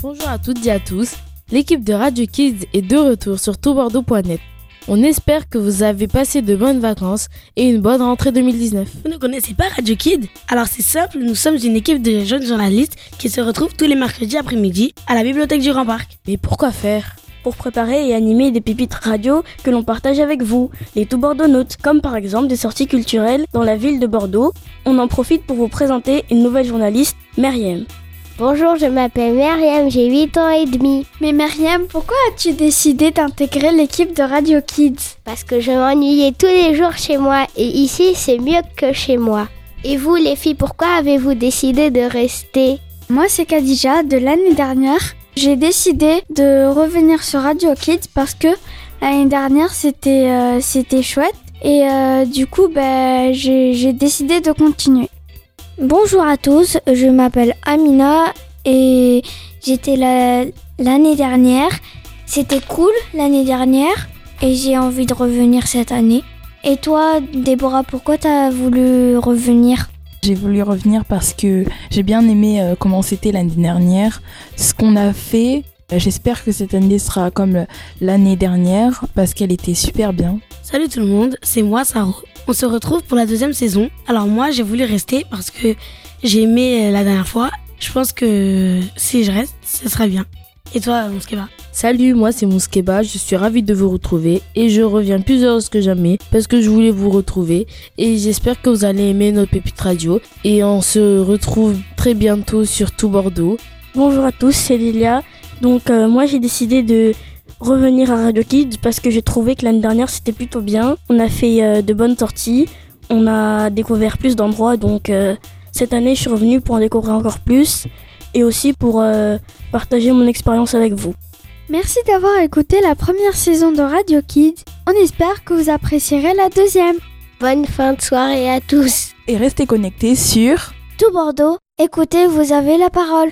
Bonjour à toutes et à tous. L'équipe de Radio Kids est de retour sur toutbordeaux.net. On espère que vous avez passé de bonnes vacances et une bonne rentrée 2019. Vous ne connaissez pas Radio Kids? Alors c'est simple, nous sommes une équipe de jeunes journalistes qui se retrouvent tous les mercredis après-midi à la bibliothèque du Grand Parc. Mais pourquoi faire? Pour préparer et animer des pépites radio que l'on partage avec vous, les tout Bordeaux-Notes, comme par exemple des sorties culturelles dans la ville de Bordeaux. On en profite pour vous présenter une nouvelle journaliste, Meriem. Bonjour, je m'appelle Myriam, j'ai 8 ans et demi. Mais Myriam, pourquoi as-tu décidé d'intégrer l'équipe de Radio Kids? Parce que je m'ennuyais tous les jours chez moi et ici c'est mieux que chez moi. Et vous les filles, pourquoi avez-vous décidé de rester? Moi c'est Kadija, de l'année dernière. J'ai décidé de revenir sur Radio Kids parce que l'année dernière c'était euh, c'était chouette et euh, du coup ben, j'ai décidé de continuer. Bonjour à tous, je m'appelle Amina et j'étais l'année dernière. C'était cool l'année dernière et j'ai envie de revenir cette année. Et toi, Déborah, pourquoi t'as voulu revenir? J'ai voulu revenir parce que j'ai bien aimé euh, comment c'était l'année dernière, ce qu'on a fait. J'espère que cette année sera comme l'année dernière parce qu'elle était super bien. Salut tout le monde, c'est moi Saro. On se retrouve pour la deuxième saison. Alors moi j'ai voulu rester parce que j'ai aimé euh, la dernière fois. Je pense que si je reste, ce sera bien. Et toi, Mouskeba? Salut, moi c'est Mouskeba, je suis ravie de vous retrouver et je reviens plus heureuse que jamais parce que je voulais vous retrouver et j'espère que vous allez aimer notre pépite radio et on se retrouve très bientôt sur tout Bordeaux. Bonjour à tous, c'est Lilia. Donc euh, moi j'ai décidé de revenir à Radio Kids parce que j'ai trouvé que l'année dernière c'était plutôt bien. On a fait euh, de bonnes sorties, on a découvert plus d'endroits donc euh, cette année je suis revenue pour en découvrir encore plus et aussi pour euh, partager mon expérience avec vous. Merci d'avoir écouté la première saison de Radio Kids. On espère que vous apprécierez la deuxième. Bonne fin de soirée à tous. Et restez connectés sur Tout Bordeaux. Écoutez, vous avez la parole.